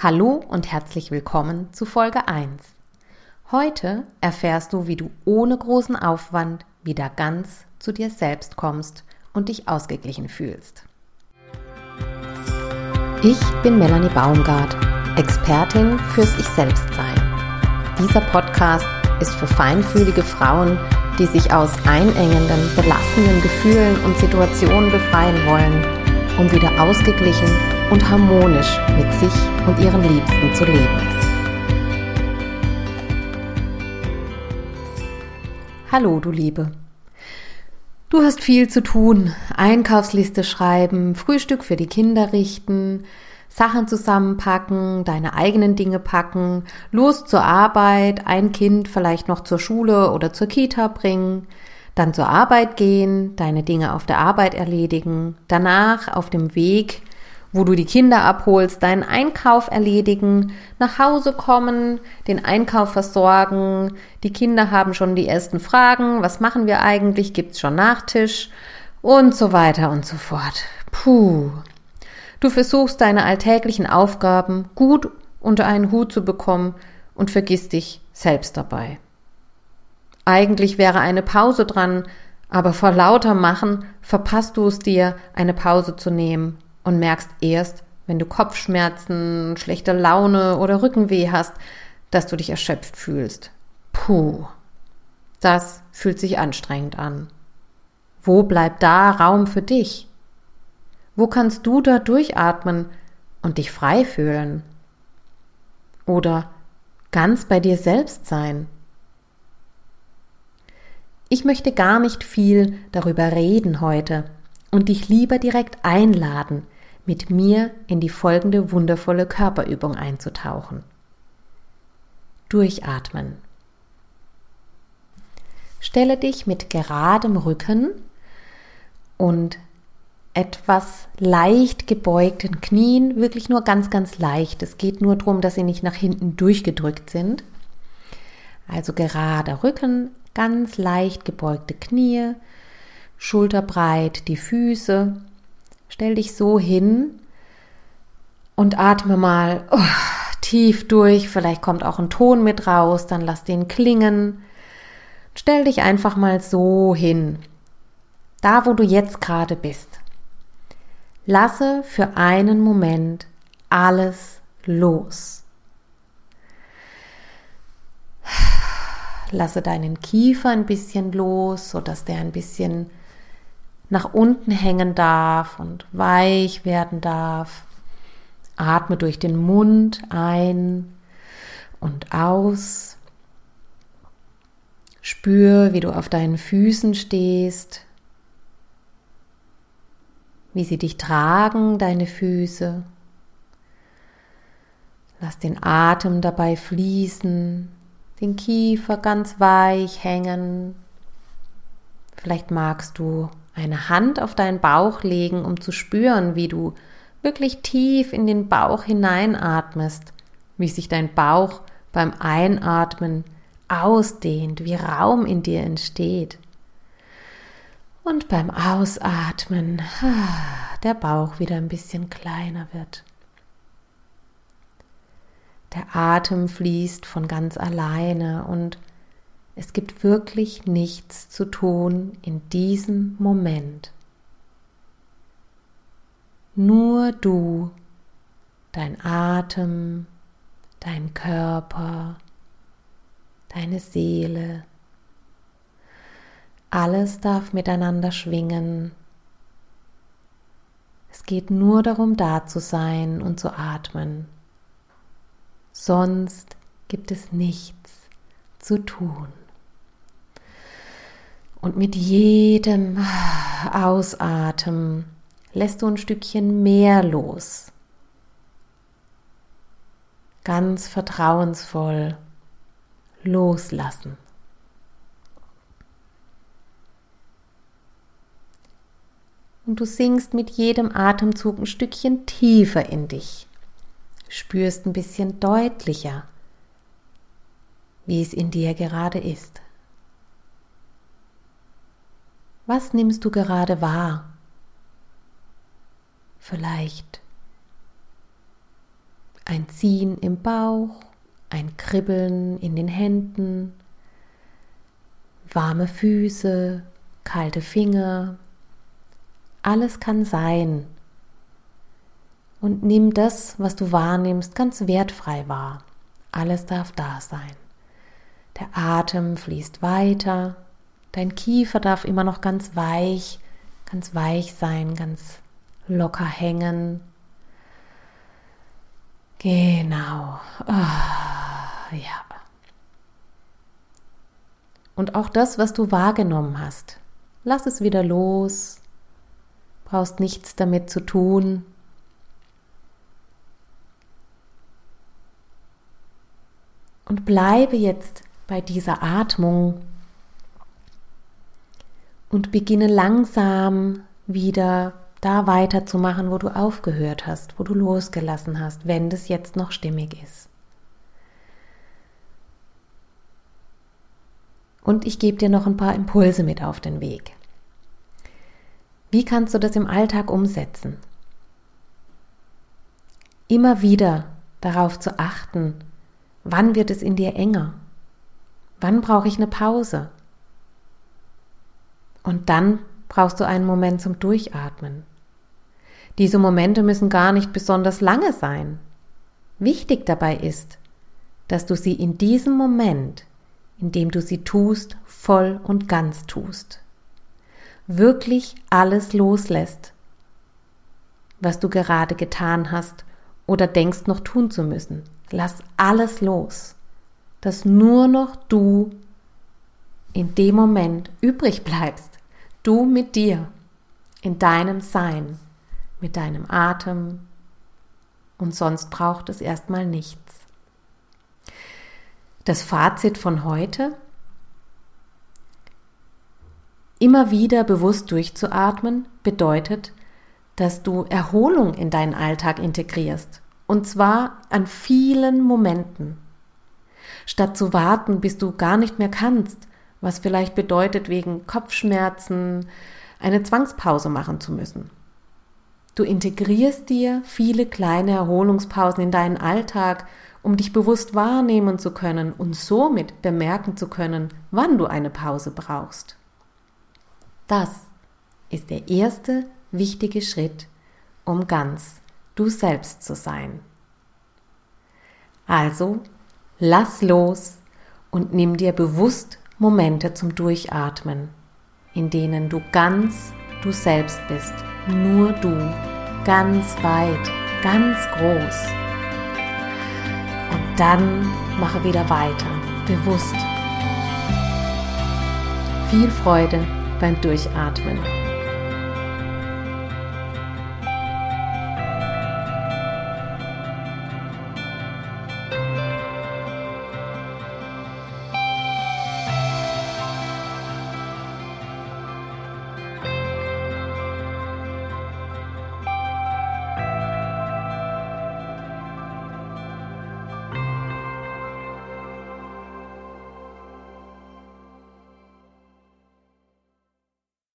Hallo und herzlich willkommen zu Folge 1. Heute erfährst du, wie du ohne großen Aufwand wieder ganz zu dir selbst kommst und dich ausgeglichen fühlst. Ich bin Melanie Baumgart, Expertin fürs Ich Selbstsein. Dieser Podcast ist für feinfühlige Frauen, die sich aus einengenden, belastenden Gefühlen und Situationen befreien wollen, um wieder ausgeglichen und harmonisch mit sich und ihren Liebsten zu leben. Hallo, du Liebe. Du hast viel zu tun. Einkaufsliste schreiben, Frühstück für die Kinder richten, Sachen zusammenpacken, deine eigenen Dinge packen, los zur Arbeit, ein Kind vielleicht noch zur Schule oder zur Kita bringen, dann zur Arbeit gehen, deine Dinge auf der Arbeit erledigen, danach auf dem Weg wo du die Kinder abholst, deinen Einkauf erledigen, nach Hause kommen, den Einkauf versorgen, die Kinder haben schon die ersten Fragen, was machen wir eigentlich, gibt's schon Nachtisch und so weiter und so fort. Puh. Du versuchst deine alltäglichen Aufgaben gut unter einen Hut zu bekommen und vergisst dich selbst dabei. Eigentlich wäre eine Pause dran, aber vor lauter Machen verpasst du es dir, eine Pause zu nehmen und merkst erst, wenn du Kopfschmerzen, schlechte Laune oder Rückenweh hast, dass du dich erschöpft fühlst. Puh, das fühlt sich anstrengend an. Wo bleibt da Raum für dich? Wo kannst du da durchatmen und dich frei fühlen? Oder ganz bei dir selbst sein? Ich möchte gar nicht viel darüber reden heute und dich lieber direkt einladen, mit mir in die folgende wundervolle Körperübung einzutauchen. Durchatmen. Stelle dich mit geradem Rücken und etwas leicht gebeugten Knien, wirklich nur ganz, ganz leicht. Es geht nur darum, dass sie nicht nach hinten durchgedrückt sind. Also gerader Rücken, ganz leicht gebeugte Knie, schulterbreit die Füße Stell dich so hin und atme mal oh, tief durch. Vielleicht kommt auch ein Ton mit raus, dann lass den klingen. Stell dich einfach mal so hin. Da, wo du jetzt gerade bist. Lasse für einen Moment alles los. Lasse deinen Kiefer ein bisschen los, sodass der ein bisschen nach unten hängen darf und weich werden darf. Atme durch den Mund ein und aus. Spür, wie du auf deinen Füßen stehst, wie sie dich tragen, deine Füße. Lass den Atem dabei fließen, den Kiefer ganz weich hängen. Vielleicht magst du eine Hand auf deinen Bauch legen, um zu spüren, wie du wirklich tief in den Bauch hineinatmest, wie sich dein Bauch beim Einatmen ausdehnt, wie Raum in dir entsteht. Und beim Ausatmen der Bauch wieder ein bisschen kleiner wird. Der Atem fließt von ganz alleine und es gibt wirklich nichts zu tun in diesem Moment. Nur du, dein Atem, dein Körper, deine Seele, alles darf miteinander schwingen. Es geht nur darum, da zu sein und zu atmen. Sonst gibt es nichts zu tun. Und mit jedem Ausatmen lässt du ein Stückchen mehr los. Ganz vertrauensvoll loslassen. Und du sinkst mit jedem Atemzug ein Stückchen tiefer in dich. Spürst ein bisschen deutlicher, wie es in dir gerade ist. Was nimmst du gerade wahr? Vielleicht ein Ziehen im Bauch, ein Kribbeln in den Händen, warme Füße, kalte Finger. Alles kann sein. Und nimm das, was du wahrnimmst, ganz wertfrei wahr. Alles darf da sein. Der Atem fließt weiter. Dein Kiefer darf immer noch ganz weich, ganz weich sein, ganz locker hängen. Genau. Oh, ja. Und auch das, was du wahrgenommen hast, lass es wieder los. Brauchst nichts damit zu tun. Und bleibe jetzt bei dieser Atmung und beginne langsam wieder da weiterzumachen, wo du aufgehört hast, wo du losgelassen hast, wenn das jetzt noch stimmig ist. Und ich gebe dir noch ein paar Impulse mit auf den Weg. Wie kannst du das im Alltag umsetzen? Immer wieder darauf zu achten, wann wird es in dir enger? Wann brauche ich eine Pause? Und dann brauchst du einen Moment zum Durchatmen. Diese Momente müssen gar nicht besonders lange sein. Wichtig dabei ist, dass du sie in diesem Moment, in dem du sie tust, voll und ganz tust. Wirklich alles loslässt, was du gerade getan hast oder denkst noch tun zu müssen. Lass alles los, dass nur noch du in dem Moment übrig bleibst. Du mit dir, in deinem Sein, mit deinem Atem und sonst braucht es erstmal nichts. Das Fazit von heute? Immer wieder bewusst durchzuatmen bedeutet, dass du Erholung in deinen Alltag integrierst. Und zwar an vielen Momenten. Statt zu warten, bis du gar nicht mehr kannst, was vielleicht bedeutet, wegen Kopfschmerzen eine Zwangspause machen zu müssen. Du integrierst dir viele kleine Erholungspausen in deinen Alltag, um dich bewusst wahrnehmen zu können und somit bemerken zu können, wann du eine Pause brauchst. Das ist der erste wichtige Schritt, um ganz du selbst zu sein. Also, lass los und nimm dir bewusst Momente zum Durchatmen, in denen du ganz du selbst bist, nur du, ganz weit, ganz groß. Und dann mache wieder weiter, bewusst. Viel Freude beim Durchatmen.